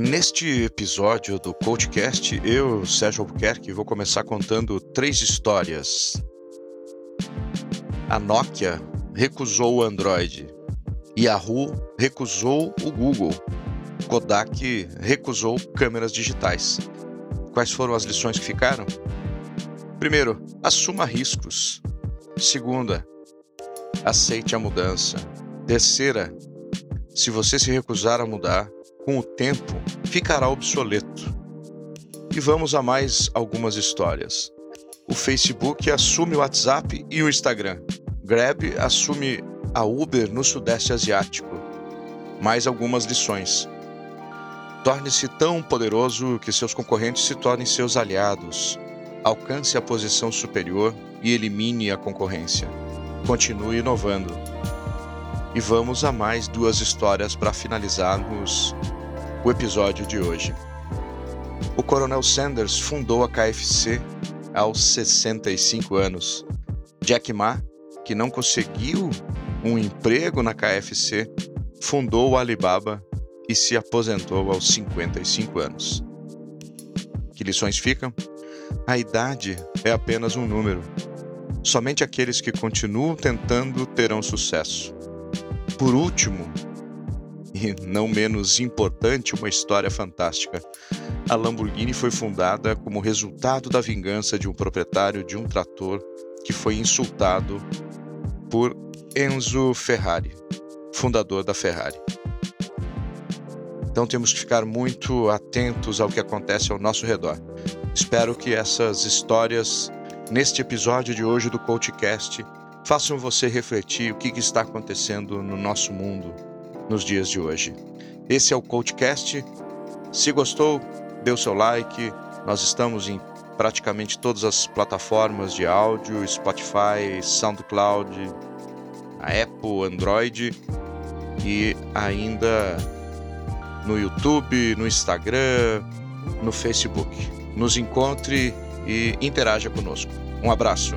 Neste episódio do Coachcast, eu, Sérgio Albuquerque, vou começar contando três histórias. A Nokia recusou o Android, Yahoo recusou o Google, Kodak recusou câmeras digitais. Quais foram as lições que ficaram? Primeiro, assuma riscos. Segunda, aceite a mudança. Terceira, se você se recusar a mudar, com o tempo ficará obsoleto. E vamos a mais algumas histórias. O Facebook assume o WhatsApp e o Instagram. Grab assume a Uber no Sudeste Asiático. Mais algumas lições. Torne-se tão poderoso que seus concorrentes se tornem seus aliados. Alcance a posição superior e elimine a concorrência. Continue inovando. E vamos a mais duas histórias para finalizarmos o episódio de hoje. O Coronel Sanders fundou a KFC aos 65 anos. Jack Ma, que não conseguiu um emprego na KFC, fundou o Alibaba e se aposentou aos 55 anos. Que lições ficam? A idade é apenas um número. Somente aqueles que continuam tentando terão sucesso. Por último, e não menos importante, uma história fantástica. A Lamborghini foi fundada como resultado da vingança de um proprietário de um trator que foi insultado por Enzo Ferrari, fundador da Ferrari. Então temos que ficar muito atentos ao que acontece ao nosso redor. Espero que essas histórias, neste episódio de hoje do CoachCast, façam você refletir o que está acontecendo no nosso mundo nos dias de hoje. Esse é o CoachCast. Se gostou, dê o seu like. Nós estamos em praticamente todas as plataformas de áudio, Spotify, SoundCloud, Apple, Android e ainda no YouTube, no Instagram, no Facebook. Nos encontre e interaja conosco. Um abraço.